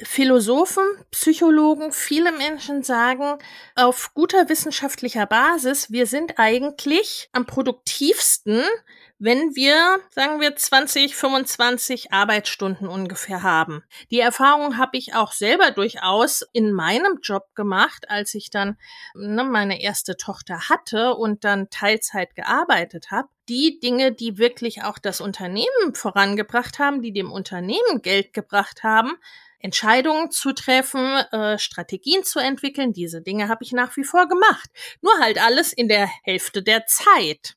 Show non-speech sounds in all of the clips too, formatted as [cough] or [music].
Philosophen, Psychologen, viele Menschen sagen auf guter wissenschaftlicher Basis, wir sind eigentlich am produktivsten, wenn wir, sagen wir, 20, 25 Arbeitsstunden ungefähr haben. Die Erfahrung habe ich auch selber durchaus in meinem Job gemacht, als ich dann ne, meine erste Tochter hatte und dann Teilzeit gearbeitet habe. Die Dinge, die wirklich auch das Unternehmen vorangebracht haben, die dem Unternehmen Geld gebracht haben, Entscheidungen zu treffen, äh, Strategien zu entwickeln. Diese Dinge habe ich nach wie vor gemacht. Nur halt alles in der Hälfte der Zeit.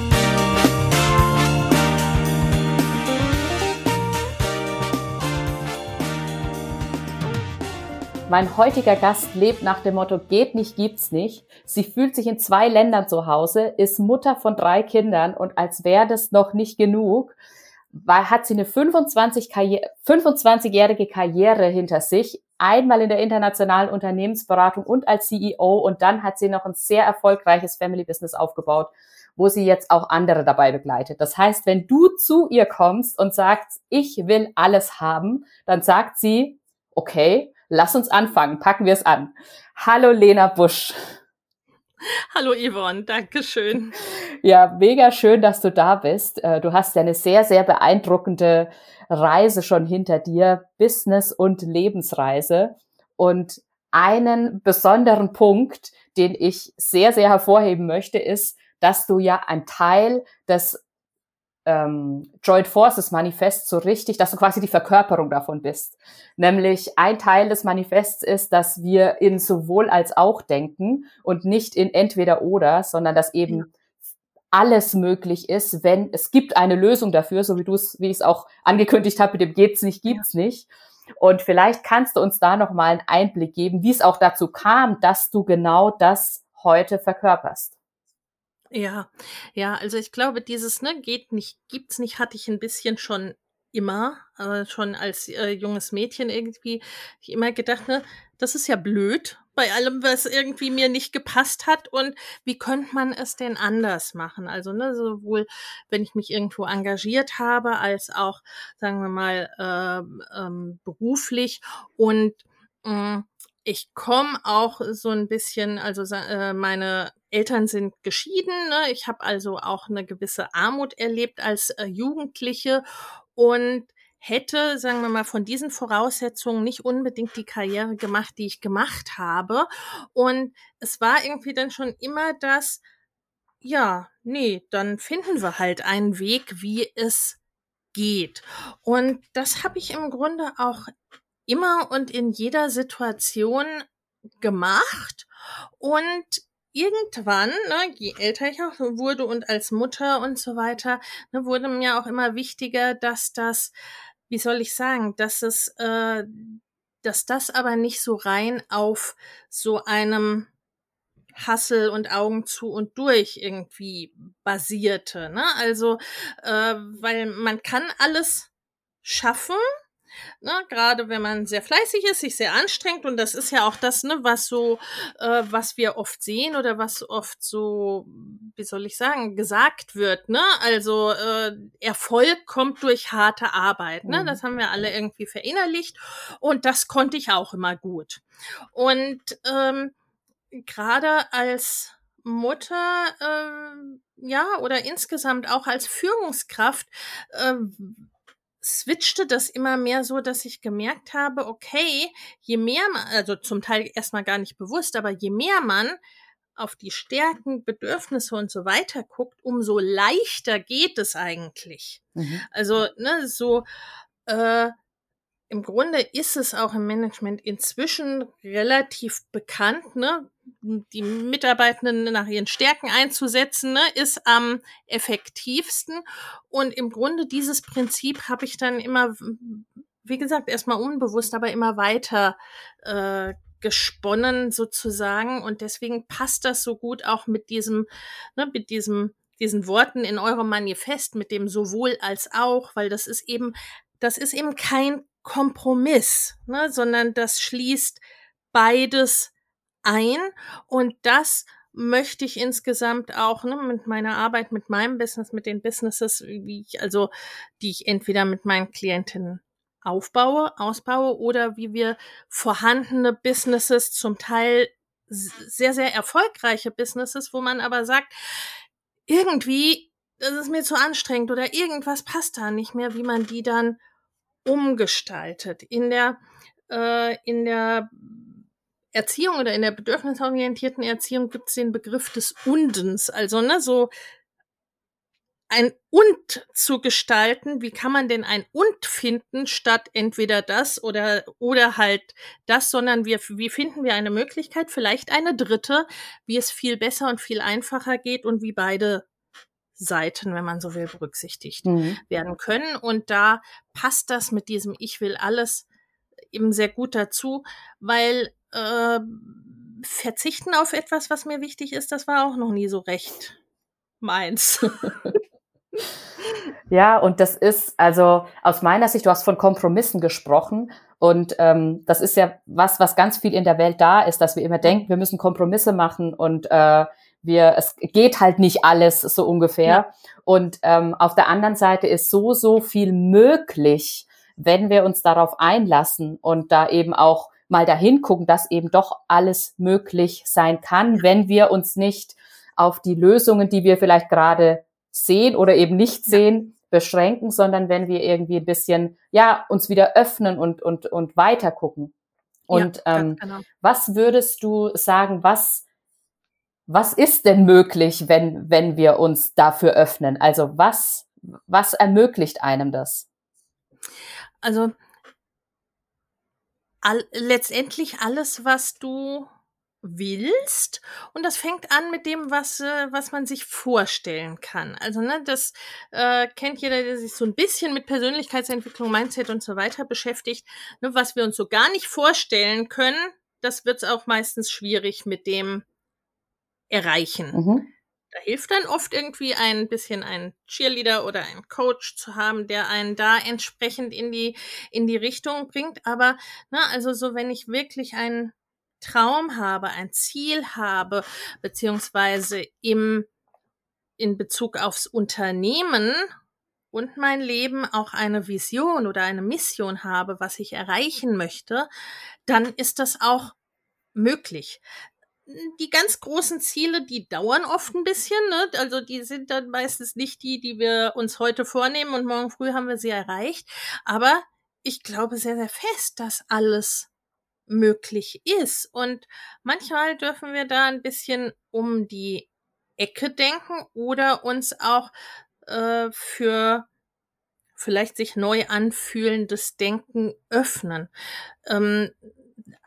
Mein heutiger Gast lebt nach dem Motto geht nicht, gibt's nicht. Sie fühlt sich in zwei Ländern zu Hause, ist Mutter von drei Kindern und als wäre das noch nicht genug, weil, hat sie eine 25 Karriere, 25-jährige Karriere hinter sich, einmal in der internationalen Unternehmensberatung und als CEO und dann hat sie noch ein sehr erfolgreiches Family Business aufgebaut, wo sie jetzt auch andere dabei begleitet. Das heißt, wenn du zu ihr kommst und sagst, ich will alles haben, dann sagt sie, okay, Lass uns anfangen, packen wir es an. Hallo Lena Busch. Hallo Yvonne, danke schön. Ja, mega schön, dass du da bist. Äh, du hast ja eine sehr, sehr beeindruckende Reise schon hinter dir, Business- und Lebensreise. Und einen besonderen Punkt, den ich sehr, sehr hervorheben möchte, ist, dass du ja ein Teil des ähm, Joint Forces Manifest so richtig, dass du quasi die Verkörperung davon bist. Nämlich ein Teil des Manifests ist, dass wir in sowohl als auch denken und nicht in entweder oder, sondern dass eben ja. alles möglich ist, wenn es gibt eine Lösung dafür, so wie du es, wie ich es auch angekündigt habe, mit dem geht's nicht, gibt's ja. nicht. Und vielleicht kannst du uns da noch mal einen Einblick geben, wie es auch dazu kam, dass du genau das heute verkörperst. Ja, ja, also ich glaube, dieses, ne, geht nicht, gibt's nicht, hatte ich ein bisschen schon immer, äh, schon als äh, junges Mädchen irgendwie, ich immer gedacht, ne, das ist ja blöd bei allem, was irgendwie mir nicht gepasst hat und wie könnte man es denn anders machen? Also, ne, sowohl wenn ich mich irgendwo engagiert habe, als auch, sagen wir mal, äh, ähm, beruflich und mh, mm, ich komme auch so ein bisschen, also äh, meine Eltern sind geschieden. Ne? Ich habe also auch eine gewisse Armut erlebt als äh, Jugendliche und hätte, sagen wir mal, von diesen Voraussetzungen nicht unbedingt die Karriere gemacht, die ich gemacht habe. Und es war irgendwie dann schon immer das, ja, nee, dann finden wir halt einen Weg, wie es geht. Und das habe ich im Grunde auch immer und in jeder Situation gemacht und irgendwann, ne, je älter ich auch wurde und als Mutter und so weiter, ne, wurde mir auch immer wichtiger, dass das, wie soll ich sagen, dass es, äh, dass das aber nicht so rein auf so einem Hassel und Augen zu und durch irgendwie basierte. Ne? Also, äh, weil man kann alles schaffen, Ne, gerade wenn man sehr fleißig ist, sich sehr anstrengt und das ist ja auch das, ne, was so, äh, was wir oft sehen oder was oft so, wie soll ich sagen, gesagt wird. Ne? Also äh, Erfolg kommt durch harte Arbeit. Ne? Mhm. Das haben wir alle irgendwie verinnerlicht und das konnte ich auch immer gut. Und ähm, gerade als Mutter, äh, ja, oder insgesamt auch als Führungskraft, äh, switchte das immer mehr so, dass ich gemerkt habe, okay, je mehr man, also zum Teil erstmal gar nicht bewusst, aber je mehr man auf die Stärken, Bedürfnisse und so weiter guckt, umso leichter geht es eigentlich. Mhm. Also, ne, so, äh, im Grunde ist es auch im Management inzwischen relativ bekannt, ne? Die Mitarbeitenden nach ihren Stärken einzusetzen, ne, ist am effektivsten. Und im Grunde dieses Prinzip habe ich dann immer, wie gesagt, erstmal unbewusst, aber immer weiter äh, gesponnen sozusagen. Und deswegen passt das so gut auch mit diesem, ne, mit diesem diesen Worten in eurem Manifest mit dem sowohl als auch, weil das ist eben, das ist eben kein Kompromiss, ne, sondern das schließt beides ein und das möchte ich insgesamt auch ne, mit meiner Arbeit, mit meinem Business, mit den Businesses, wie ich also, die ich entweder mit meinen Klientinnen aufbaue, ausbaue oder wie wir vorhandene Businesses, zum Teil sehr, sehr erfolgreiche Businesses, wo man aber sagt, irgendwie, das ist mir zu anstrengend oder irgendwas passt da nicht mehr, wie man die dann umgestaltet. In der, äh, in der Erziehung oder in der bedürfnisorientierten Erziehung gibt es den Begriff des Undens, also ne, so ein Und zu gestalten. Wie kann man denn ein Und finden statt entweder das oder oder halt das, sondern wir wie finden wir eine Möglichkeit, vielleicht eine dritte, wie es viel besser und viel einfacher geht und wie beide Seiten, wenn man so will, berücksichtigt mhm. werden können. Und da passt das mit diesem Ich will alles eben sehr gut dazu, weil äh, verzichten auf etwas, was mir wichtig ist, das war auch noch nie so recht meins. [laughs] ja, und das ist also aus meiner Sicht, du hast von Kompromissen gesprochen. Und ähm, das ist ja was, was ganz viel in der Welt da ist, dass wir immer denken, wir müssen Kompromisse machen und äh, wir, es geht halt nicht alles so ungefähr. Ja. Und ähm, auf der anderen Seite ist so, so viel möglich, wenn wir uns darauf einlassen und da eben auch mal dahin gucken, dass eben doch alles möglich sein kann, wenn wir uns nicht auf die Lösungen, die wir vielleicht gerade sehen oder eben nicht sehen, beschränken, sondern wenn wir irgendwie ein bisschen, ja, uns wieder öffnen und, und, und weiter gucken. Und ja, ähm, genau. was würdest du sagen, was, was ist denn möglich, wenn, wenn wir uns dafür öffnen? Also was, was ermöglicht einem das? Also all, letztendlich alles, was du willst und das fängt an mit dem was äh, was man sich vorstellen kann also ne das äh, kennt jeder der sich so ein bisschen mit Persönlichkeitsentwicklung Mindset und so weiter beschäftigt ne, was wir uns so gar nicht vorstellen können das wird auch meistens schwierig mit dem erreichen mhm. Da hilft dann oft irgendwie ein bisschen ein Cheerleader oder ein Coach zu haben, der einen da entsprechend in die, in die Richtung bringt. Aber, na, ne, also so, wenn ich wirklich einen Traum habe, ein Ziel habe, beziehungsweise im, in Bezug aufs Unternehmen und mein Leben auch eine Vision oder eine Mission habe, was ich erreichen möchte, dann ist das auch möglich die ganz großen Ziele, die dauern oft ein bisschen, ne? Also die sind dann meistens nicht die, die wir uns heute vornehmen und morgen früh haben wir sie erreicht. Aber ich glaube sehr, sehr fest, dass alles möglich ist. Und manchmal dürfen wir da ein bisschen um die Ecke denken oder uns auch äh, für vielleicht sich neu anfühlendes Denken öffnen. Ähm,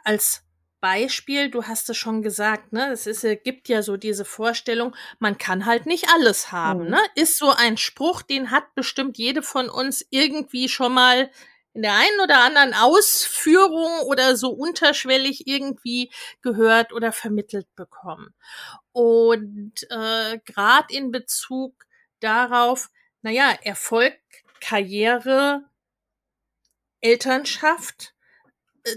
als Beispiel, du hast es schon gesagt, ne, es ist, gibt ja so diese Vorstellung, man kann halt nicht alles haben, mhm. ne? Ist so ein Spruch, den hat bestimmt jede von uns irgendwie schon mal in der einen oder anderen Ausführung oder so unterschwellig irgendwie gehört oder vermittelt bekommen. Und äh, gerade in Bezug darauf, naja, Erfolg, Karriere, Elternschaft, äh,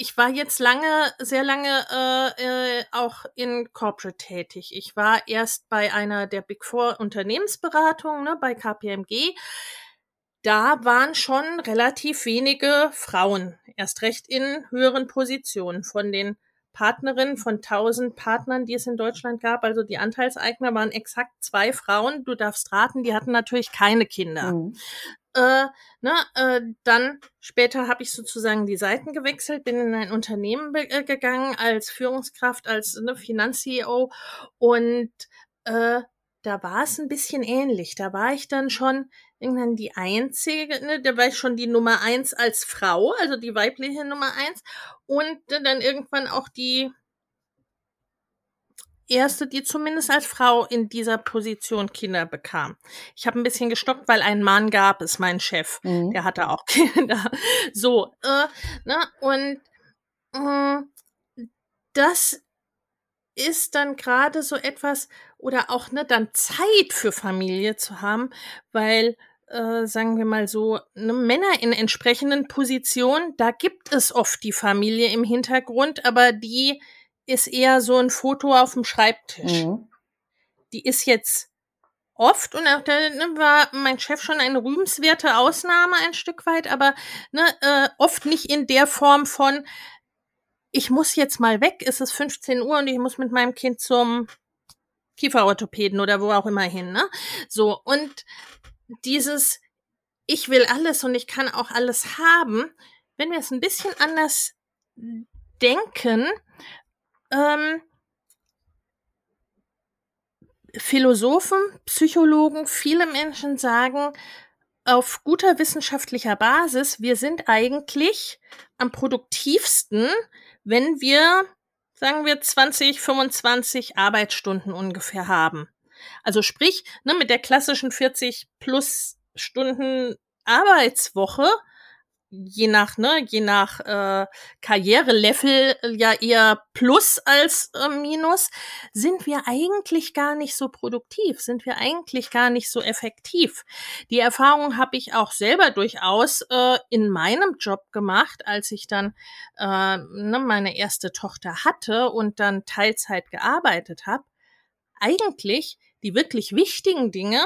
ich war jetzt lange, sehr lange äh, äh, auch in Corporate tätig. Ich war erst bei einer der Big Four Unternehmensberatungen, ne, bei KPMG. Da waren schon relativ wenige Frauen, erst recht in höheren Positionen. Von den Partnerinnen von 1000 Partnern, die es in Deutschland gab, also die Anteilseigner waren exakt zwei Frauen. Du darfst raten, die hatten natürlich keine Kinder. Mhm äh, ne, äh, dann später habe ich sozusagen die Seiten gewechselt, bin in ein Unternehmen äh, gegangen als Führungskraft, als ne, Finanz-CEO und äh, da war es ein bisschen ähnlich. Da war ich dann schon irgendwann die einzige, ne, da war schon die Nummer eins als Frau, also die weibliche Nummer eins und dann irgendwann auch die erste, die zumindest als Frau in dieser Position Kinder bekam. Ich habe ein bisschen gestockt, weil ein Mann gab es, mein Chef, mhm. der hatte auch [laughs] Kinder. So, äh, ne, und äh, das ist dann gerade so etwas, oder auch ne, dann Zeit für Familie zu haben, weil äh, sagen wir mal so, ne, Männer in entsprechenden Positionen, da gibt es oft die Familie im Hintergrund, aber die ist eher so ein Foto auf dem Schreibtisch. Mhm. Die ist jetzt oft und auch da ne, war mein Chef schon eine rühmenswerte Ausnahme ein Stück weit, aber ne, äh, oft nicht in der Form von ich muss jetzt mal weg, es ist 15 Uhr und ich muss mit meinem Kind zum Kieferorthopäden oder wo auch immer hin, ne? So und dieses ich will alles und ich kann auch alles haben, wenn wir es ein bisschen anders denken, ähm, Philosophen, Psychologen, viele Menschen sagen auf guter wissenschaftlicher Basis, wir sind eigentlich am produktivsten, wenn wir, sagen wir, 20, 25 Arbeitsstunden ungefähr haben. Also sprich, ne, mit der klassischen 40 plus Stunden Arbeitswoche je nach, ne, je nach äh, Karrierelevel ja eher Plus als äh, Minus, sind wir eigentlich gar nicht so produktiv, sind wir eigentlich gar nicht so effektiv. Die Erfahrung habe ich auch selber durchaus äh, in meinem Job gemacht, als ich dann äh, ne, meine erste Tochter hatte und dann Teilzeit gearbeitet habe. Eigentlich die wirklich wichtigen Dinge,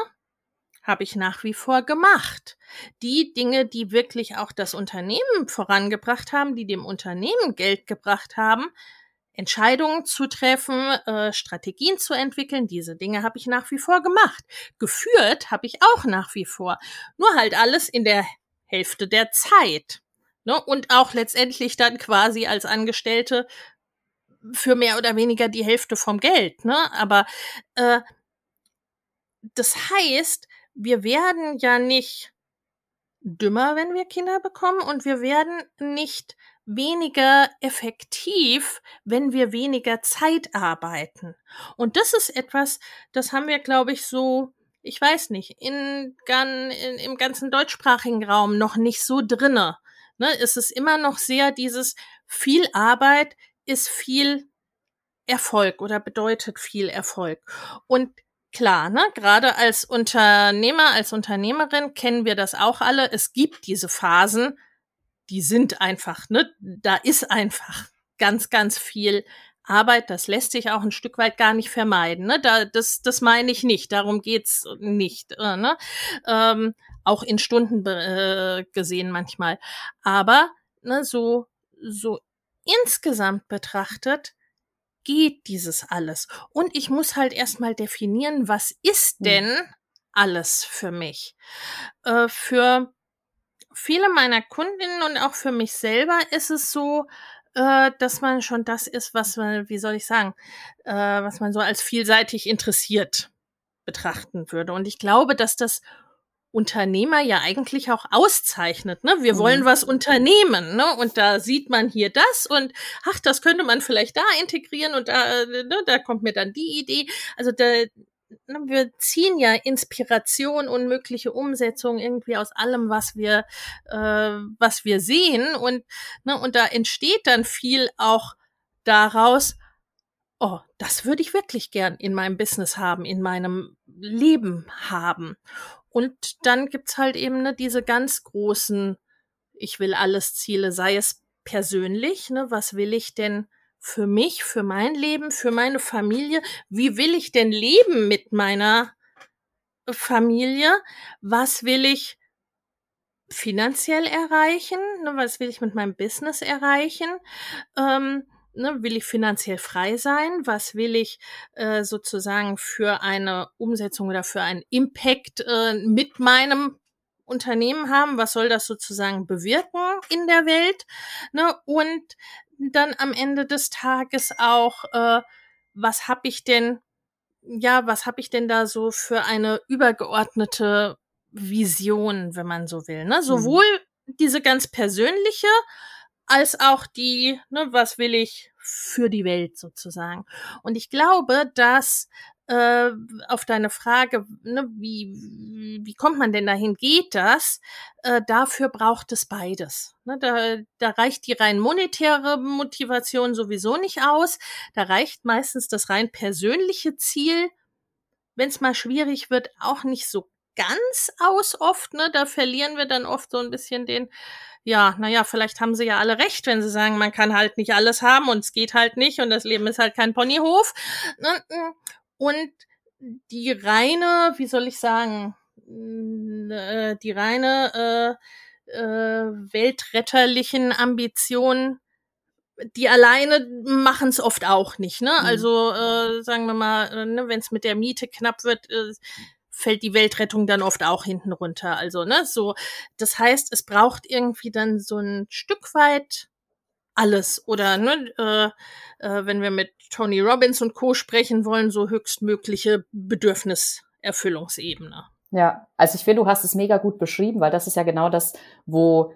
habe ich nach wie vor gemacht. Die Dinge, die wirklich auch das Unternehmen vorangebracht haben, die dem Unternehmen Geld gebracht haben, Entscheidungen zu treffen, äh, Strategien zu entwickeln, diese Dinge habe ich nach wie vor gemacht. Geführt habe ich auch nach wie vor. Nur halt alles in der Hälfte der Zeit. Ne? Und auch letztendlich dann quasi als Angestellte für mehr oder weniger die Hälfte vom Geld. Ne? Aber äh, das heißt, wir werden ja nicht dümmer, wenn wir Kinder bekommen und wir werden nicht weniger effektiv, wenn wir weniger Zeit arbeiten. Und das ist etwas, das haben wir, glaube ich, so, ich weiß nicht, in, in, im ganzen deutschsprachigen Raum noch nicht so drinne. Ne, es ist immer noch sehr dieses viel Arbeit ist viel Erfolg oder bedeutet viel Erfolg. Und Klar, ne? Gerade als Unternehmer, als Unternehmerin kennen wir das auch alle. Es gibt diese Phasen, die sind einfach, ne? Da ist einfach ganz, ganz viel Arbeit. Das lässt sich auch ein Stück weit gar nicht vermeiden. Ne? Da, das, das meine ich nicht. Darum geht's nicht. Äh, ne? Ähm, auch in Stunden äh, gesehen manchmal. Aber ne, so, so insgesamt betrachtet geht dieses alles? Und ich muss halt erstmal definieren, was ist hm. denn alles für mich? Äh, für viele meiner Kundinnen und auch für mich selber ist es so, äh, dass man schon das ist, was man, wie soll ich sagen, äh, was man so als vielseitig interessiert betrachten würde. Und ich glaube, dass das Unternehmer ja eigentlich auch auszeichnet. Ne? Wir mhm. wollen was unternehmen, ne? Und da sieht man hier das und ach, das könnte man vielleicht da integrieren und da, ne, da kommt mir dann die Idee. Also da, ne, wir ziehen ja Inspiration und mögliche Umsetzung irgendwie aus allem, was wir, äh, was wir sehen und ne, und da entsteht dann viel auch daraus. Oh, das würde ich wirklich gern in meinem Business haben, in meinem Leben haben. Und dann gibt's halt eben ne, diese ganz großen, ich will alles Ziele, sei es persönlich, ne, was will ich denn für mich, für mein Leben, für meine Familie, wie will ich denn leben mit meiner Familie, was will ich finanziell erreichen, ne, was will ich mit meinem Business erreichen, ähm, ne, will ich finanziell frei sein? Was will ich äh, sozusagen für eine Umsetzung oder für einen Impact äh, mit meinem Unternehmen haben? Was soll das sozusagen bewirken in der Welt? Ne? Und dann am Ende des Tages auch, äh, was habe ich denn, ja, was habe ich denn da so für eine übergeordnete Vision, wenn man so will? Ne? Mhm. Sowohl mhm. diese ganz persönliche, als auch die, ne, was will ich für die Welt sozusagen. Und ich glaube, dass äh, auf deine Frage, ne, wie, wie kommt man denn dahin, geht das? Äh, dafür braucht es beides. Ne, da, da reicht die rein monetäre Motivation sowieso nicht aus. Da reicht meistens das rein persönliche Ziel wenn es mal schwierig wird, auch nicht so ganz aus oft, ne? Da verlieren wir dann oft so ein bisschen den, ja, naja, vielleicht haben sie ja alle recht, wenn sie sagen, man kann halt nicht alles haben und es geht halt nicht und das Leben ist halt kein Ponyhof. Ne? Und die reine, wie soll ich sagen, äh, die reine äh, äh, weltretterlichen Ambitionen die alleine machen es oft auch nicht. Ne? Mhm. Also äh, sagen wir mal, äh, ne, wenn es mit der Miete knapp wird, äh, fällt die Weltrettung dann oft auch hinten runter. Also ne, so. Das heißt, es braucht irgendwie dann so ein Stück weit alles oder ne, äh, äh, wenn wir mit Tony Robbins und Co sprechen wollen, so höchstmögliche Bedürfniserfüllungsebene. Ja, also ich finde, du hast es mega gut beschrieben, weil das ist ja genau das, wo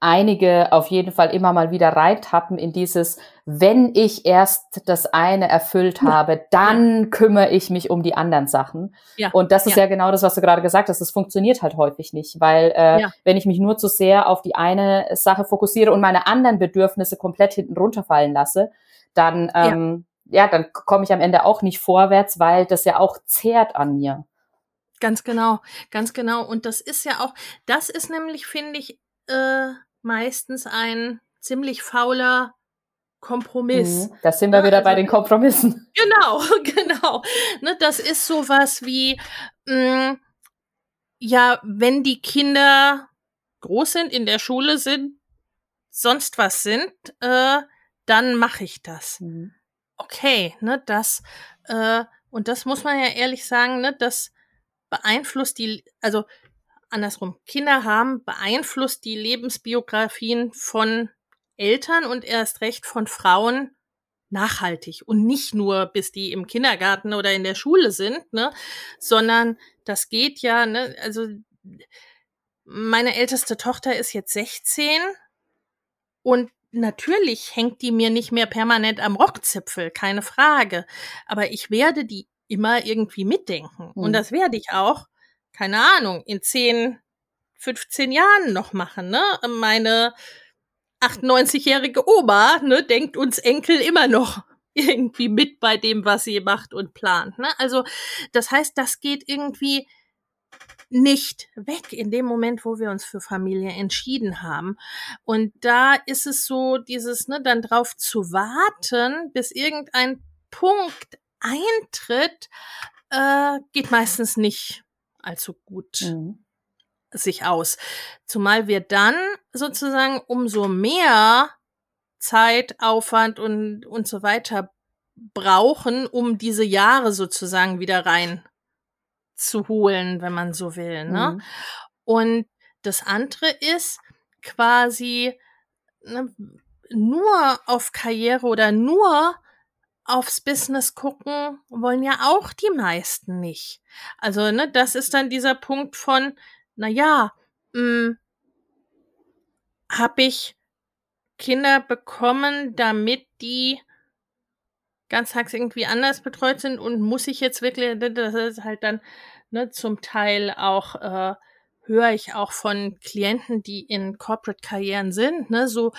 einige auf jeden Fall immer mal wieder reintappen in dieses, wenn ich erst das eine erfüllt habe, dann ja. kümmere ich mich um die anderen Sachen. Ja. Und das ist ja. ja genau das, was du gerade gesagt hast. Das funktioniert halt häufig nicht, weil äh, wenn ich mich nur zu sehr auf die eine Sache fokussiere und meine anderen Bedürfnisse komplett hinten runterfallen lasse, dann ähm, ja, dann komme ich am Ende auch nicht vorwärts, weil das ja auch zehrt an mir. Ganz genau, ganz genau. Und das ist ja auch, das ist nämlich, finde ich, äh, meistens ein ziemlich fauler Kompromiss. Mhm, da sind wir ne, wieder also, bei den Kompromissen. [laughs] Genau, [laughs] genau. Ne, das ist sowas wie, mh, mm, ja, wenn die Kinder groß sind, in der Schule sind, sonst was sind, äh, dann mache ich das. Mhm. Okay, ne, das, äh, und das muss man ja ehrlich sagen, ne, das beeinflusst die, also andersrum, Kinder haben, beeinflusst die Lebensbiografien von Eltern und erst recht von Frauen nachhaltig und nicht nur bis die im Kindergarten oder in der Schule sind, ne, sondern das geht ja, ne, also meine älteste Tochter ist jetzt 16 und natürlich hängt die mir nicht mehr permanent am Rockzipfel, keine Frage, aber ich werde die immer irgendwie mitdenken mhm. und das werde ich auch keine Ahnung, in 10, 15 Jahren noch machen, ne? Meine 98-jährige Oma, ne, denkt uns Enkel immer noch [laughs] irgendwie mit bei dem, was sie macht und plant, ne? Also, das heißt, das geht irgendwie nicht weg in dem Moment, wo wir uns für Familie entschieden haben. Und da ist es so, dieses, ne, dann drauf zu warten, bis irgendein Punkt eintritt, äh, geht meistens nicht allzu gut mhm. Sich aus. Zumal wir dann sozusagen umso mehr Zeit, Aufwand und, und so weiter brauchen, um diese Jahre sozusagen wieder rein zu holen, wenn man so will. Ne? Mhm. Und das andere ist quasi ne, nur auf Karriere oder nur aufs Business gucken wollen ja auch die meisten nicht. Also, ne, das ist dann dieser Punkt von, na ja, hm, habe ich Kinder bekommen, damit die ganztags irgendwie anders betreut sind und muss ich jetzt wirklich, das ist halt dann ne, zum Teil auch, äh, höre ich auch von Klienten, die in Corporate-Karrieren sind, ne, so,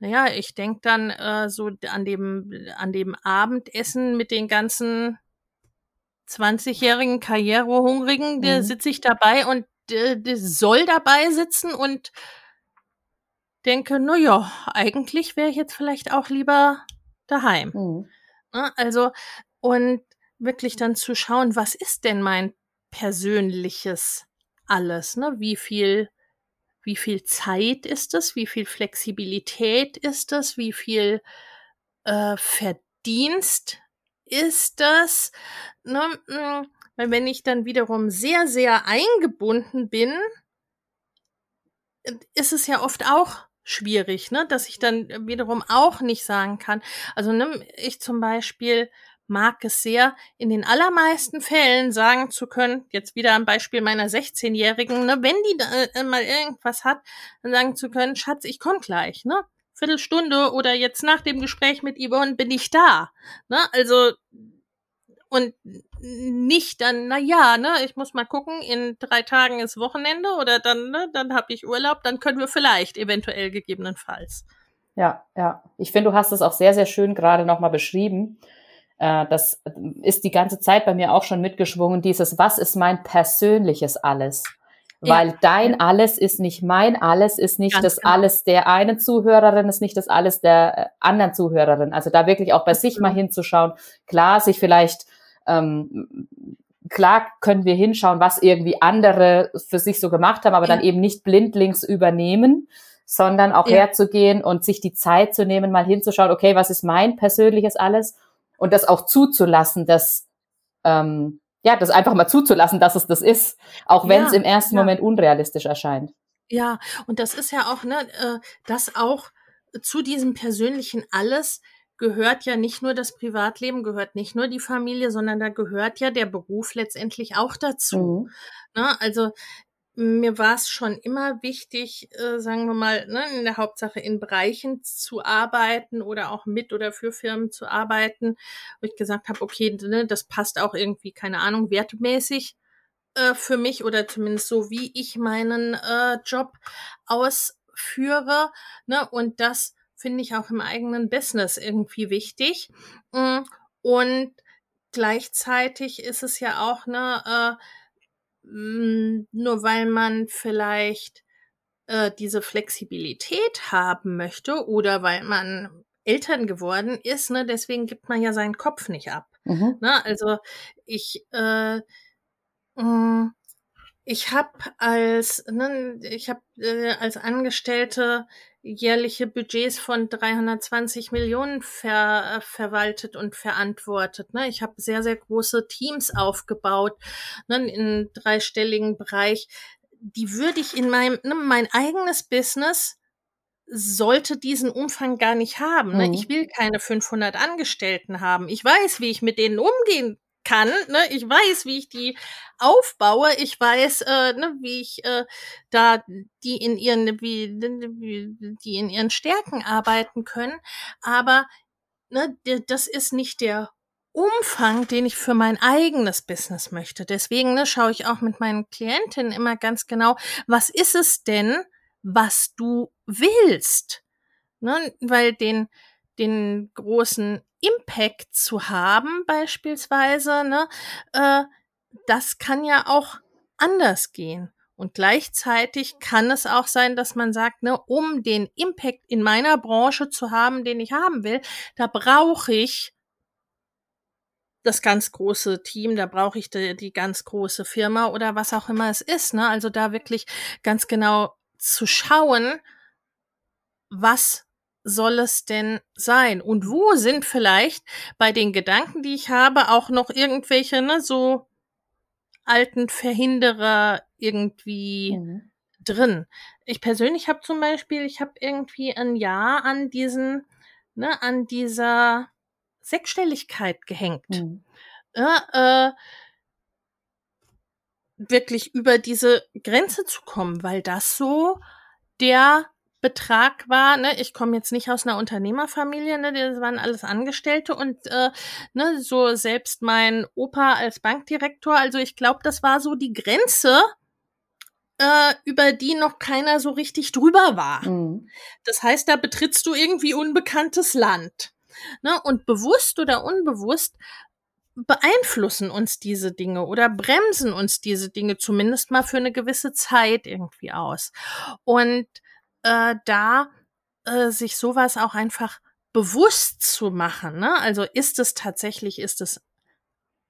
naja, ich denk dann äh, so an dem, an dem Abendessen mit den ganzen 20-jährigen Karrierehungrigen, mhm. der sitze ich dabei und soll dabei sitzen und denke, na ja, eigentlich wäre ich jetzt vielleicht auch lieber daheim. Mhm. Ne, also, und wirklich dann zu schauen, was ist denn mein persönliches alles, ne? Wie viel wie viel Zeit ist es, wie viel Flexibilität ist es, wie viel äh, Verdienst ist das. Ne? Weil wenn ich dann wiederum sehr, sehr eingebunden bin, ist es ja oft auch schwierig, ne, dass ich dann wiederum auch nicht sagen kann. Also ne, ich zum Beispiel mag es sehr, in den allermeisten Fällen sagen zu können, jetzt wieder am Beispiel meiner 16-Jährigen, ne, wenn die äh, mal irgendwas hat, dann sagen zu können, Schatz, ich komm gleich, ne? Viertelstunde oder jetzt nach dem Gespräch mit Yvonne bin ich da. Ne? Also und nicht dann, na ja, ne, ich muss mal gucken, in drei Tagen ist Wochenende oder dann, ne, dann habe ich Urlaub, dann können wir vielleicht eventuell gegebenenfalls. Ja, ja. Ich finde, du hast es auch sehr, sehr schön gerade nochmal beschrieben äh, das ist die ganze Zeit bei mir auch schon mitgeschwungen, dieses, was ist mein persönliches Alles? Weil ja. dein Alles ist nicht mein Alles, ist nicht Ganz das genau. Alles der einen Zuhörerin, ist nicht das Alles der äh, anderen Zuhörerin. Also da wirklich auch bei sich mal hinzuschauen. Klar, sich vielleicht ähm, klar können wir hinschauen, was irgendwie andere für sich so gemacht haben, aber ja. dann eben nicht blindlings übernehmen, sondern auch ja. herzugehen und sich die Zeit zu nehmen, mal hinzuschauen, okay, was ist mein persönliches alles und das auch zuzulassen, dass ähm, ja, das einfach mal zuzulassen, dass es das ist, auch wenn es im ersten ja. Moment unrealistisch erscheint. Ja, und das ist ja auch, ne, äh, das auch zu diesem persönlichen alles gehört ja nicht nur das Privatleben, gehört nicht nur die Familie, sondern da gehört ja der Beruf letztendlich auch dazu. Mhm. Ne? Also mir war es schon immer wichtig, äh, sagen wir mal, ne, in der Hauptsache in Bereichen zu arbeiten oder auch mit oder für Firmen zu arbeiten, wo ich gesagt habe, okay, ne, das passt auch irgendwie, keine Ahnung, wertmäßig äh, für mich oder zumindest so, wie ich meinen äh, Job ausführe. Ne, und das finde ich auch im eigenen Business irgendwie wichtig. Mm, und gleichzeitig ist es ja auch, ne, äh, mm, nur weil man vielleicht äh, diese Flexibilität haben möchte oder weil man Eltern geworden ist, ne, deswegen gibt man ja seinen Kopf nicht ab. Mhm. Ne, also ich, äh, mh, mm, ich habe als, ne, ich habe äh, als Angestellte jährliche Budgets von 320 Millionen ver, äh, verwaltet und verantwortet. Ne? Ich habe sehr, sehr große Teams aufgebaut ne, in dreistelligen Bereich. Die würde ich in meinem, ne, mein eigenes Business sollte diesen Umfang gar nicht haben. Ne? Mhm. Ich will keine 500 Angestellten haben. Ich weiß, wie ich mit denen umgehen kann. Ne? Ich weiß, wie ich die aufbaue. Ich weiß, äh, ne, wie ich äh, da die in ihren wie, die in ihren Stärken arbeiten können. Aber ne, das ist nicht der Umfang, den ich für mein eigenes Business möchte. Deswegen ne, schaue ich auch mit meinen Klientinnen immer ganz genau, was ist es denn, was du willst? Ne? Weil den, den großen Impact zu haben, beispielsweise, ne, äh, das kann ja auch anders gehen. Und gleichzeitig kann es auch sein, dass man sagt, ne, um den Impact in meiner Branche zu haben, den ich haben will, da brauche ich das ganz große Team, da brauche ich die, die, ganz große Firma oder was auch immer es ist. Ne? Also da wirklich ganz genau zu schauen, was soll es denn sein? Und wo sind vielleicht bei den Gedanken, die ich habe, auch noch irgendwelche, ne, so alten Verhinderer irgendwie mhm. drin? Ich persönlich habe zum Beispiel, ich habe irgendwie ein Jahr an diesen, ne, an dieser Sechsstelligkeit gehängt. Mhm. Ja, äh, wirklich über diese Grenze zu kommen, weil das so der Betrag war, ne, ich komme jetzt nicht aus einer Unternehmerfamilie, ne, das waren alles Angestellte und äh, ne, so selbst mein Opa als Bankdirektor, also ich glaube, das war so die Grenze, äh, über die noch keiner so richtig drüber war. Mhm. Das heißt, da betrittst du irgendwie unbekanntes Land. Ne, und bewusst oder unbewusst beeinflussen uns diese Dinge oder bremsen uns diese Dinge zumindest mal für eine gewisse Zeit irgendwie aus. Und äh, da äh, sich sowas auch einfach bewusst zu machen. Ne? Also ist es tatsächlich, ist es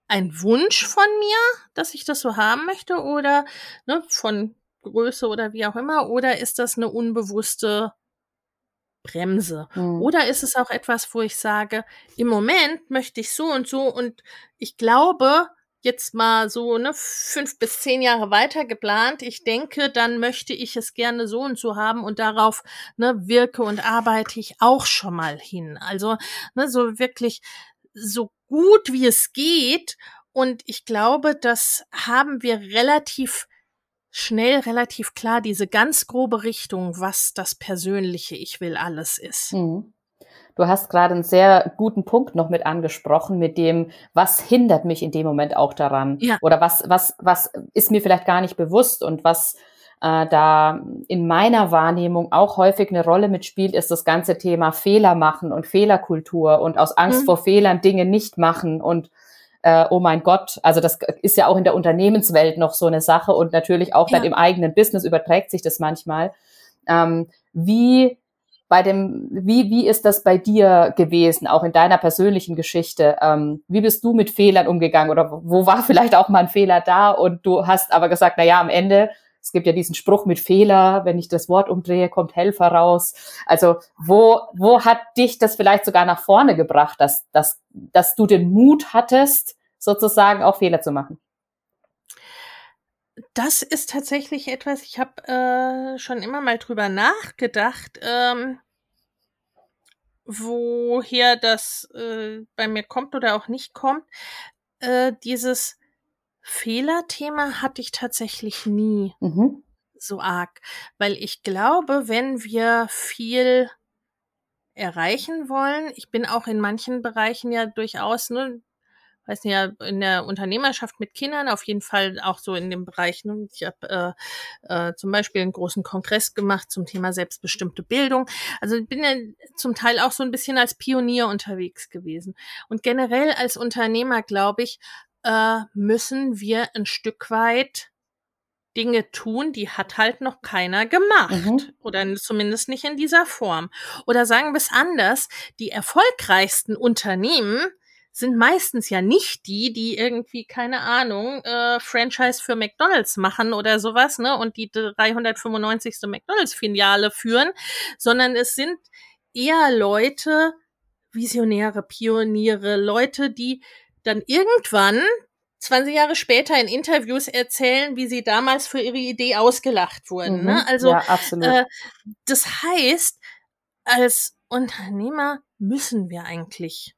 ein Wunsch von mir, dass ich das so haben möchte oder ne, von Größe oder wie auch immer, oder ist das eine unbewusste Bremse? Mhm. Oder ist es auch etwas, wo ich sage, im Moment möchte ich so und so und ich glaube, jetzt mal so ne, fünf bis zehn Jahre weiter geplant. Ich denke, dann möchte ich es gerne so und so haben und darauf ne, wirke und arbeite ich auch schon mal hin. Also ne, so wirklich so gut wie es geht. Und ich glaube, das haben wir relativ schnell, relativ klar, diese ganz grobe Richtung, was das persönliche Ich will alles ist. Mhm. Du hast gerade einen sehr guten Punkt noch mit angesprochen, mit dem, was hindert mich in dem Moment auch daran? Ja. Oder was, was, was ist mir vielleicht gar nicht bewusst und was äh, da in meiner Wahrnehmung auch häufig eine Rolle mitspielt, ist das ganze Thema Fehler machen und Fehlerkultur und aus Angst mhm. vor Fehlern Dinge nicht machen und äh, oh mein Gott, also das ist ja auch in der Unternehmenswelt noch so eine Sache und natürlich auch ja. dann im eigenen Business überträgt sich das manchmal. Ähm, wie bei dem, wie, wie ist das bei dir gewesen, auch in deiner persönlichen Geschichte? Ähm, wie bist du mit Fehlern umgegangen oder wo war vielleicht auch mal ein Fehler da und du hast aber gesagt, na ja, am Ende, es gibt ja diesen Spruch mit Fehler, wenn ich das Wort umdrehe, kommt Helfer raus. Also wo, wo hat dich das vielleicht sogar nach vorne gebracht, dass, dass, dass du den Mut hattest, sozusagen auch Fehler zu machen? Das ist tatsächlich etwas, ich habe äh, schon immer mal drüber nachgedacht, ähm, woher das äh, bei mir kommt oder auch nicht kommt. Äh, dieses Fehlerthema hatte ich tatsächlich nie mhm. so arg, weil ich glaube, wenn wir viel erreichen wollen, ich bin auch in manchen Bereichen ja durchaus, ne, weiß nicht, ja, in der Unternehmerschaft mit Kindern, auf jeden Fall auch so in dem Bereich. Ne? Ich habe äh, äh, zum Beispiel einen großen Kongress gemacht zum Thema selbstbestimmte Bildung. Also ich bin ja zum Teil auch so ein bisschen als Pionier unterwegs gewesen. Und generell als Unternehmer, glaube ich, äh, müssen wir ein Stück weit Dinge tun, die hat halt noch keiner gemacht. Mhm. Oder zumindest nicht in dieser Form. Oder sagen wir es anders, die erfolgreichsten Unternehmen sind meistens ja nicht die, die irgendwie, keine Ahnung, äh, Franchise für McDonalds machen oder sowas, ne, und die 395. McDonalds-Filiale führen, sondern es sind eher Leute, Visionäre, Pioniere, Leute, die dann irgendwann 20 Jahre später in Interviews erzählen, wie sie damals für ihre Idee ausgelacht wurden. Ne? Mhm, ne? Also ja, äh, das heißt, als Unternehmer müssen wir eigentlich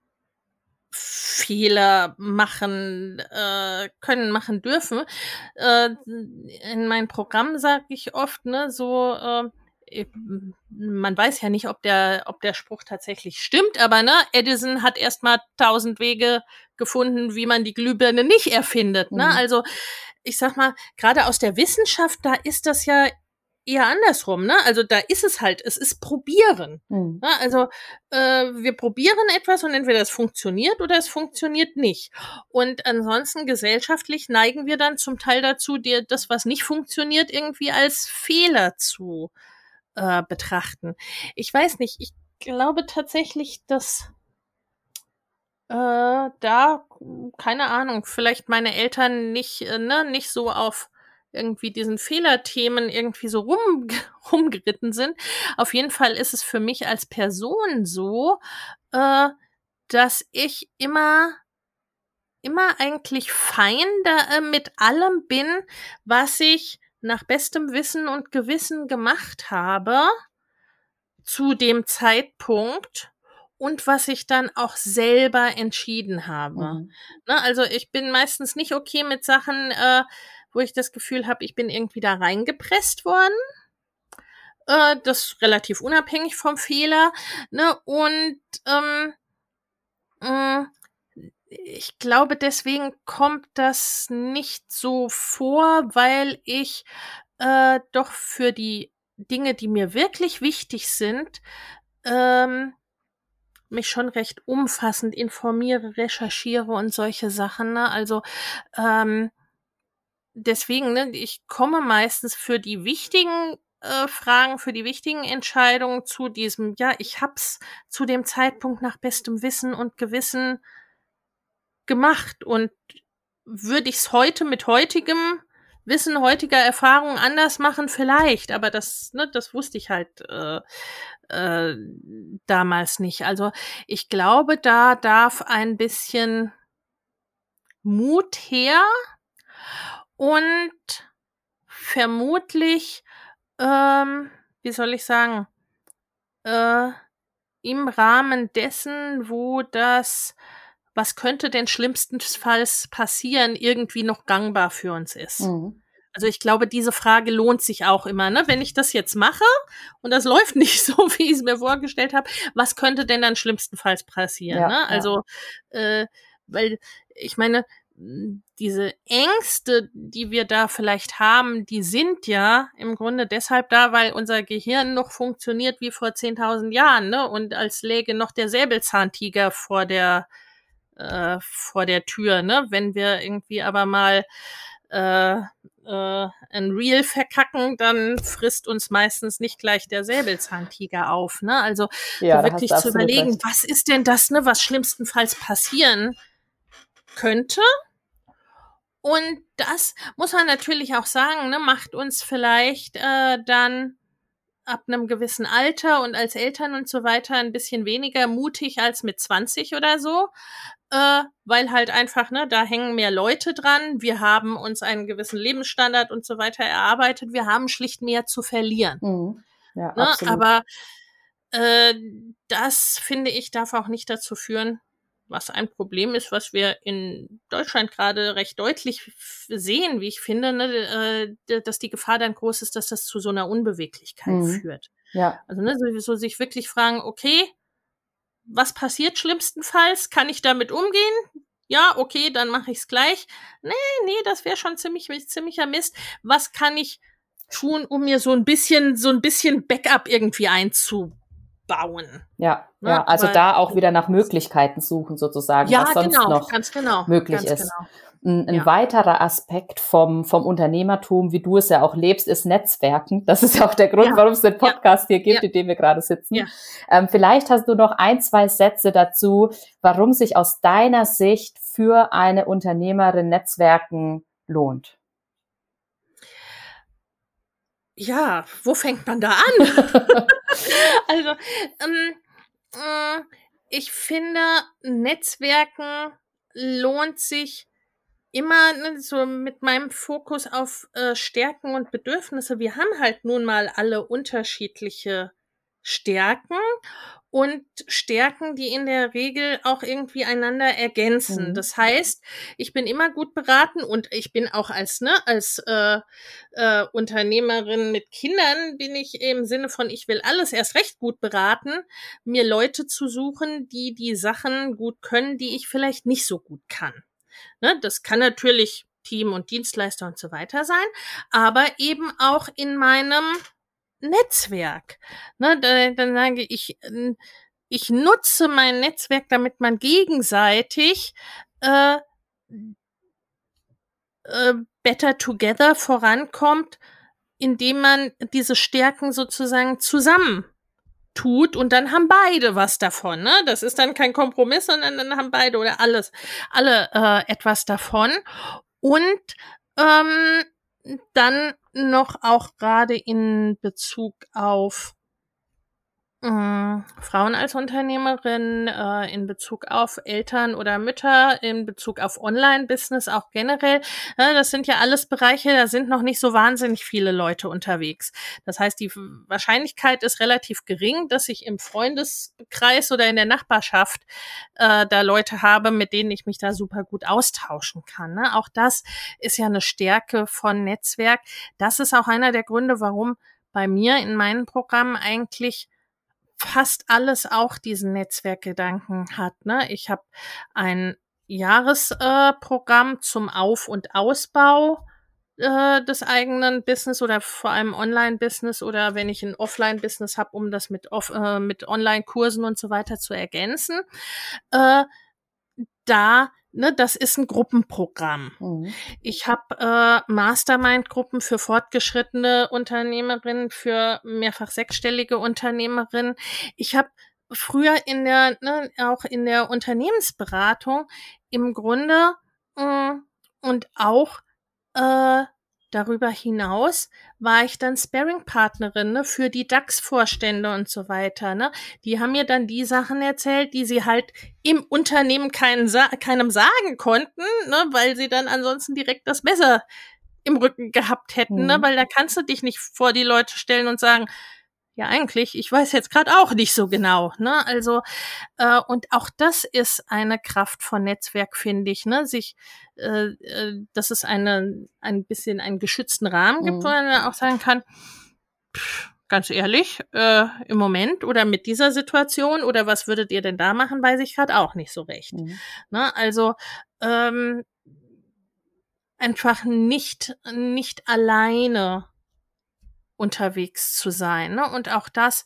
Fehler machen äh, können, machen dürfen. Äh, in meinem Programm sage ich oft, ne, so äh, man weiß ja nicht, ob der, ob der Spruch tatsächlich stimmt, aber ne, Edison hat erstmal tausend Wege gefunden, wie man die Glühbirne nicht erfindet. Ne? Mhm. Also ich sag mal, gerade aus der Wissenschaft, da ist das ja eher andersrum, ne? Also da ist es halt, es ist probieren. Mhm. Ne? Also äh, wir probieren etwas und entweder es funktioniert oder es funktioniert nicht. Und ansonsten gesellschaftlich neigen wir dann zum Teil dazu, dir das, was nicht funktioniert, irgendwie als Fehler zu äh, betrachten. Ich weiß nicht, ich glaube tatsächlich, dass äh, da, keine Ahnung, vielleicht meine Eltern nicht, äh, ne, nicht so auf irgendwie diesen Fehlerthemen irgendwie so rum, [laughs] rumgeritten sind. Auf jeden Fall ist es für mich als Person so, äh, dass ich immer immer eigentlich fein da, äh, mit allem bin, was ich nach bestem Wissen und Gewissen gemacht habe zu dem Zeitpunkt und was ich dann auch selber entschieden habe. Mhm. Ne, also ich bin meistens nicht okay mit Sachen, äh, wo ich das Gefühl habe, ich bin irgendwie da reingepresst worden. Äh, das relativ unabhängig vom Fehler. Ne? Und ähm, äh, ich glaube, deswegen kommt das nicht so vor, weil ich äh, doch für die Dinge, die mir wirklich wichtig sind, ähm, mich schon recht umfassend informiere, recherchiere und solche Sachen. Ne? Also ähm, deswegen, ne, ich komme meistens für die wichtigen äh, Fragen, für die wichtigen Entscheidungen zu diesem, ja, ich hab's zu dem Zeitpunkt nach bestem Wissen und Gewissen gemacht und würde ich's heute mit heutigem Wissen, heutiger Erfahrung anders machen, vielleicht, aber das, ne, das wusste ich halt äh, äh, damals nicht. Also ich glaube, da darf ein bisschen Mut her und vermutlich, ähm, wie soll ich sagen, äh, im Rahmen dessen, wo das, was könnte denn schlimmstenfalls passieren, irgendwie noch gangbar für uns ist. Mhm. Also ich glaube, diese Frage lohnt sich auch immer, ne? Wenn ich das jetzt mache und das [laughs] läuft nicht so, wie ich es mir vorgestellt habe, was könnte denn dann schlimmstenfalls passieren? Ja, ne? Also, ja. äh, weil ich meine, diese Ängste, die wir da vielleicht haben, die sind ja im Grunde deshalb da, weil unser Gehirn noch funktioniert wie vor 10.000 Jahren, ne? Und als läge noch der Säbelzahntiger vor der äh, vor der Tür, ne? Wenn wir irgendwie aber mal äh, äh, ein Reel verkacken, dann frisst uns meistens nicht gleich der Säbelzahntiger auf. Ne? Also ja, wirklich zu überlegen, was ist denn das, ne, was schlimmstenfalls passieren könnte? Und das muss man natürlich auch sagen, ne, macht uns vielleicht äh, dann ab einem gewissen Alter und als Eltern und so weiter ein bisschen weniger mutig als mit 20 oder so, äh, weil halt einfach, ne, da hängen mehr Leute dran, wir haben uns einen gewissen Lebensstandard und so weiter erarbeitet, wir haben schlicht mehr zu verlieren. Mhm. Ja, ne? Aber äh, das, finde ich, darf auch nicht dazu führen, was ein Problem ist, was wir in Deutschland gerade recht deutlich sehen, wie ich finde, ne, äh, dass die Gefahr dann groß ist, dass das zu so einer Unbeweglichkeit mhm. führt. Ja. Also ne, so, so sich wirklich fragen, okay, was passiert schlimmstenfalls? Kann ich damit umgehen? Ja, okay, dann mache ich es gleich. Nee, nee, das wäre schon ziemlich ziemlicher Mist. Was kann ich tun, um mir so ein bisschen so ein bisschen Backup irgendwie einzubauen? Bauen. Ja, ne? ja, also Aber, da auch wieder nach Möglichkeiten suchen sozusagen, ja, was sonst genau, noch genau, möglich ist. Genau. Ein, ein ja. weiterer Aspekt vom, vom Unternehmertum, wie du es ja auch lebst, ist Netzwerken. Das ist ja auch der Grund, ja. warum es den Podcast hier gibt, in dem wir gerade sitzen. Ähm, vielleicht hast du noch ein, zwei Sätze dazu, warum sich aus deiner Sicht für eine Unternehmerin Netzwerken lohnt. Ja, wo fängt man da an? [laughs] [laughs] also, ähm, äh, ich finde, Netzwerken lohnt sich immer ne, so mit meinem Fokus auf äh, Stärken und Bedürfnisse. Wir haben halt nun mal alle unterschiedliche Stärken und Stärken, die in der Regel auch irgendwie einander ergänzen. Mhm. Das heißt, ich bin immer gut beraten und ich bin auch als ne als äh, äh, Unternehmerin mit Kindern bin ich im Sinne von ich will alles erst recht gut beraten, mir Leute zu suchen, die die Sachen gut können, die ich vielleicht nicht so gut kann. Ne, das kann natürlich Team und Dienstleister und so weiter sein, aber eben auch in meinem Netzwerk. Ne, dann, dann sage ich, ich nutze mein Netzwerk, damit man gegenseitig äh, äh, better together vorankommt, indem man diese Stärken sozusagen zusammen tut und dann haben beide was davon. Ne? Das ist dann kein Kompromiss, sondern dann haben beide oder alles, alle äh, etwas davon. Und ähm, dann noch auch gerade in Bezug auf äh, Frauen als Unternehmerin, äh, in Bezug auf Eltern oder Mütter, in Bezug auf Online-Business auch generell. Äh, das sind ja alles Bereiche, da sind noch nicht so wahnsinnig viele Leute unterwegs. Das heißt, die Wahrscheinlichkeit ist relativ gering, dass ich im Freundeskreis oder in der Nachbarschaft äh, da Leute habe, mit denen ich mich da super gut austauschen kann. Ne? Auch das ist ja eine Stärke von Netzwerk. Das ist auch einer der Gründe, warum bei mir in meinen Programmen eigentlich fast alles auch diesen Netzwerkgedanken hat. Ne? Ich habe ein Jahresprogramm äh, zum Auf- und Ausbau äh, des eigenen Business oder vor allem Online-Business oder wenn ich ein Offline-Business habe, um das mit, off, äh, mit Online-Kursen und so weiter zu ergänzen. Äh, da ne, das ist ein Gruppenprogramm. Mhm. Ich habe äh, Mastermind-Gruppen für fortgeschrittene Unternehmerinnen, für mehrfach sechsstellige Unternehmerinnen. Ich habe früher in der, ne, auch in der Unternehmensberatung im Grunde äh, und auch äh, Darüber hinaus war ich dann Sparring-Partnerin ne, für die DAX-Vorstände und so weiter. Ne? Die haben mir dann die Sachen erzählt, die sie halt im Unternehmen keinen keinem sagen konnten, ne, weil sie dann ansonsten direkt das Messer im Rücken gehabt hätten. Ne? Mhm. Ne? Weil da kannst du dich nicht vor die Leute stellen und sagen, ja eigentlich, ich weiß jetzt gerade auch nicht so genau. Ne? Also, äh, und auch das ist eine Kraft von Netzwerk, finde ich, ne? Sich, äh, äh, dass es eine, ein bisschen einen geschützten Rahmen gibt, mhm. wo man auch sagen kann, pff, ganz ehrlich, äh, im Moment oder mit dieser Situation oder was würdet ihr denn da machen, weiß ich gerade auch nicht so recht. Mhm. Ne? Also, ähm, einfach nicht, nicht alleine unterwegs zu sein. Ne? Und auch das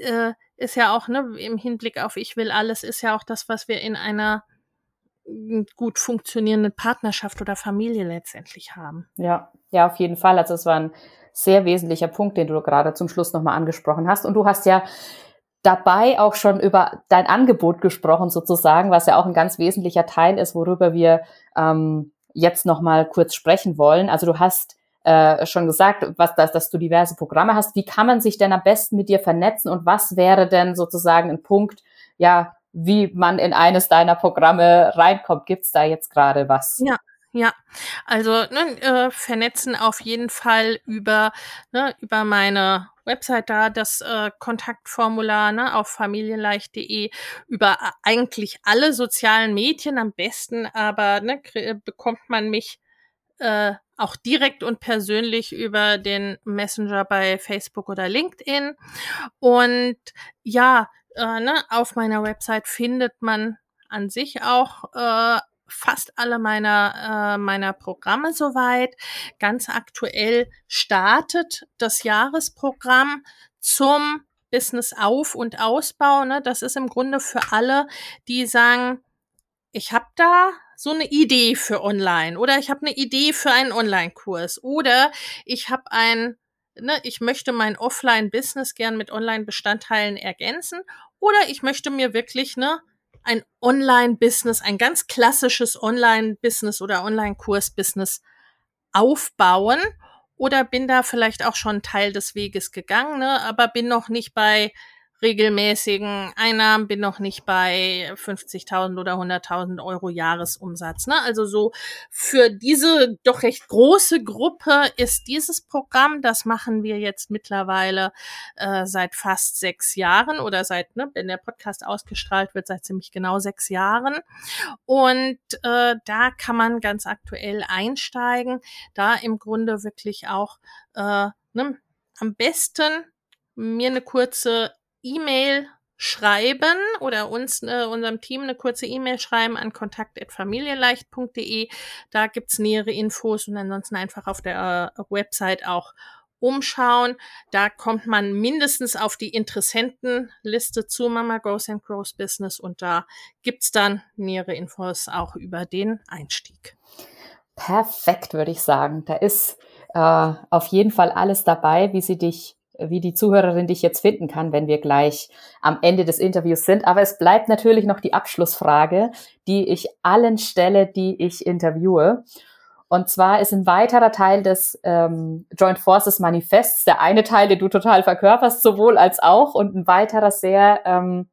äh, ist ja auch, ne, im Hinblick auf Ich will alles, ist ja auch das, was wir in einer gut funktionierenden Partnerschaft oder Familie letztendlich haben. Ja, ja, auf jeden Fall. Also es war ein sehr wesentlicher Punkt, den du gerade zum Schluss nochmal angesprochen hast. Und du hast ja dabei auch schon über dein Angebot gesprochen, sozusagen, was ja auch ein ganz wesentlicher Teil ist, worüber wir ähm, jetzt nochmal kurz sprechen wollen. Also du hast äh, schon gesagt, was, dass, dass du diverse Programme hast. Wie kann man sich denn am besten mit dir vernetzen und was wäre denn sozusagen ein Punkt, ja, wie man in eines deiner Programme reinkommt? Gibt's da jetzt gerade was? Ja, ja, also ne, äh, vernetzen auf jeden Fall über ne, über meine Website da, das äh, Kontaktformular ne, auf familienleicht.de, über eigentlich alle sozialen Medien am besten, aber ne, bekommt man mich äh, auch direkt und persönlich über den Messenger bei Facebook oder LinkedIn. Und ja, äh, ne, auf meiner Website findet man an sich auch äh, fast alle meiner, äh, meiner Programme soweit. Ganz aktuell startet das Jahresprogramm zum Business Auf- und Ausbau. Ne? Das ist im Grunde für alle, die sagen, ich habe da so eine Idee für online oder ich habe eine Idee für einen Online-Kurs oder ich habe ein, ne, ich möchte mein Offline-Business gern mit Online-Bestandteilen ergänzen oder ich möchte mir wirklich ne ein Online-Business, ein ganz klassisches Online-Business oder Online-Kurs-Business aufbauen oder bin da vielleicht auch schon Teil des Weges gegangen, ne, aber bin noch nicht bei regelmäßigen Einnahmen, bin noch nicht bei 50.000 oder 100.000 Euro Jahresumsatz. Ne? Also so für diese doch recht große Gruppe ist dieses Programm, das machen wir jetzt mittlerweile äh, seit fast sechs Jahren oder seit, ne, wenn der Podcast ausgestrahlt wird, seit ziemlich genau sechs Jahren. Und äh, da kann man ganz aktuell einsteigen, da im Grunde wirklich auch äh, ne, am besten mir eine kurze E-Mail schreiben oder uns, äh, unserem Team eine kurze E-Mail schreiben an kontakt.familienleicht.de. Da gibt's nähere Infos und ansonsten einfach auf der äh, Website auch umschauen. Da kommt man mindestens auf die Interessentenliste zu Mama Goes and Grows Business und da gibt's dann nähere Infos auch über den Einstieg. Perfekt, würde ich sagen. Da ist äh, auf jeden Fall alles dabei, wie sie dich wie die Zuhörerin dich jetzt finden kann, wenn wir gleich am Ende des Interviews sind. Aber es bleibt natürlich noch die Abschlussfrage, die ich allen stelle, die ich interviewe. Und zwar ist ein weiterer Teil des ähm, Joint Forces Manifests, der eine Teil, den du total verkörperst, sowohl als auch, und ein weiterer sehr, ähm,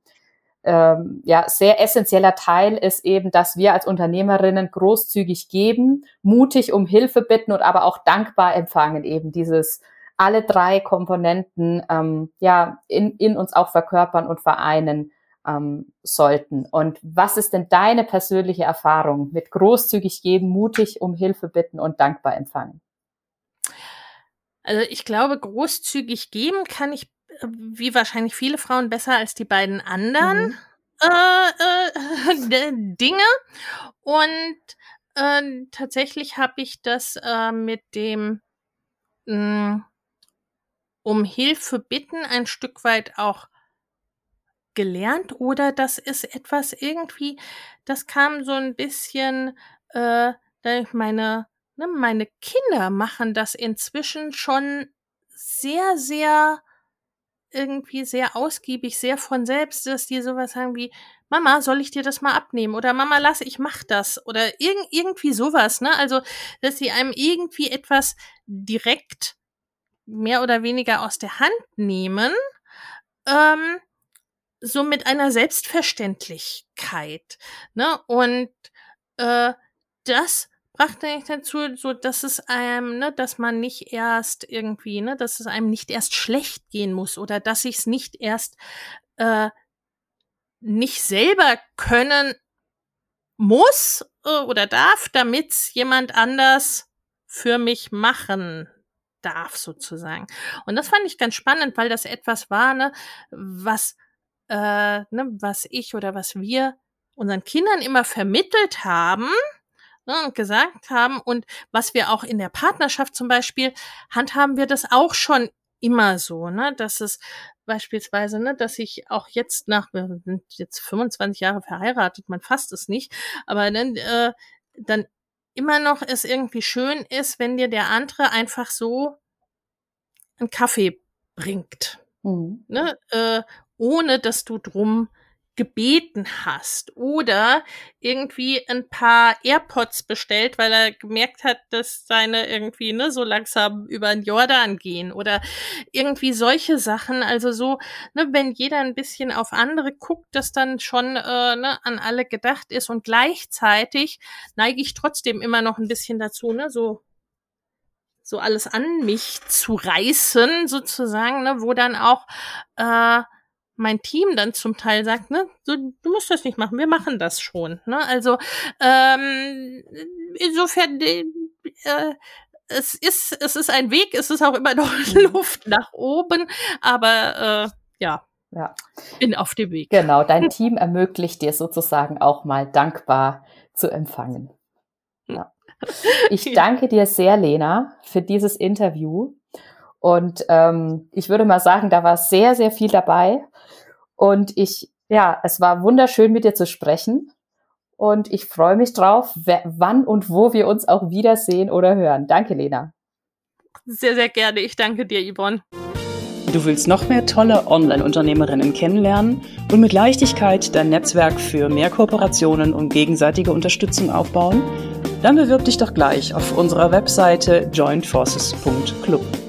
ähm, ja, sehr essentieller Teil ist eben, dass wir als Unternehmerinnen großzügig geben, mutig um Hilfe bitten und aber auch dankbar empfangen, eben dieses alle drei Komponenten ähm, ja in, in uns auch verkörpern und vereinen ähm, sollten. Und was ist denn deine persönliche Erfahrung mit großzügig geben, mutig um Hilfe bitten und dankbar empfangen? Also ich glaube, großzügig geben kann ich, wie wahrscheinlich viele Frauen, besser als die beiden anderen mhm. äh, äh, [laughs] Dinge. Und äh, tatsächlich habe ich das äh, mit dem hm, um Hilfe bitten ein Stück weit auch gelernt oder das ist etwas irgendwie, das kam so ein bisschen, äh, meine, ne, meine Kinder machen das inzwischen schon sehr, sehr irgendwie sehr ausgiebig, sehr von selbst, dass die sowas sagen wie, Mama, soll ich dir das mal abnehmen? Oder Mama, lass, ich mach das. Oder irg irgendwie sowas, ne? Also, dass sie einem irgendwie etwas direkt mehr oder weniger aus der Hand nehmen, ähm, so mit einer Selbstverständlichkeit. Ne? Und äh, das brachte ich dazu, so dass es einem, ne, dass man nicht erst irgendwie, ne, dass es einem nicht erst schlecht gehen muss oder dass ich es nicht erst äh, nicht selber können muss äh, oder darf, damit jemand anders für mich machen darf sozusagen. Und das fand ich ganz spannend, weil das etwas war, ne, was, äh, ne, was ich oder was wir unseren Kindern immer vermittelt haben, ne, und gesagt haben und was wir auch in der Partnerschaft zum Beispiel handhaben wir das auch schon immer so, ne, dass es beispielsweise, ne, dass ich auch jetzt nach, wir sind jetzt 25 Jahre verheiratet, man fasst es nicht, aber dann, äh, dann immer noch es irgendwie schön ist, wenn dir der andere einfach so einen Kaffee bringt, mhm. ne, äh, ohne dass du drum gebeten hast oder irgendwie ein paar AirPods bestellt, weil er gemerkt hat, dass seine irgendwie ne so langsam über den Jordan gehen oder irgendwie solche Sachen. Also so, ne, wenn jeder ein bisschen auf andere guckt, dass dann schon äh, ne, an alle gedacht ist und gleichzeitig neige ich trotzdem immer noch ein bisschen dazu, ne, so so alles an mich zu reißen sozusagen, ne, wo dann auch äh, mein Team dann zum Teil sagt, ne, du, du musst das nicht machen, wir machen das schon. Ne? Also ähm, insofern äh, es ist es ist ein Weg, es ist auch immer noch mhm. [laughs] Luft nach oben, aber äh, ja, ja, bin auf dem Weg. Genau, dein Team ermöglicht dir sozusagen auch mal dankbar zu empfangen. Ja. Ich [laughs] danke dir sehr, Lena, für dieses Interview. Und ähm, ich würde mal sagen, da war sehr, sehr viel dabei. Und ich, ja, es war wunderschön mit dir zu sprechen. Und ich freue mich drauf, wann und wo wir uns auch wiedersehen oder hören. Danke, Lena. Sehr, sehr gerne. Ich danke dir, Yvonne. Du willst noch mehr tolle Online-Unternehmerinnen kennenlernen und mit Leichtigkeit dein Netzwerk für mehr Kooperationen und gegenseitige Unterstützung aufbauen? Dann bewirb dich doch gleich auf unserer Webseite jointforces.club.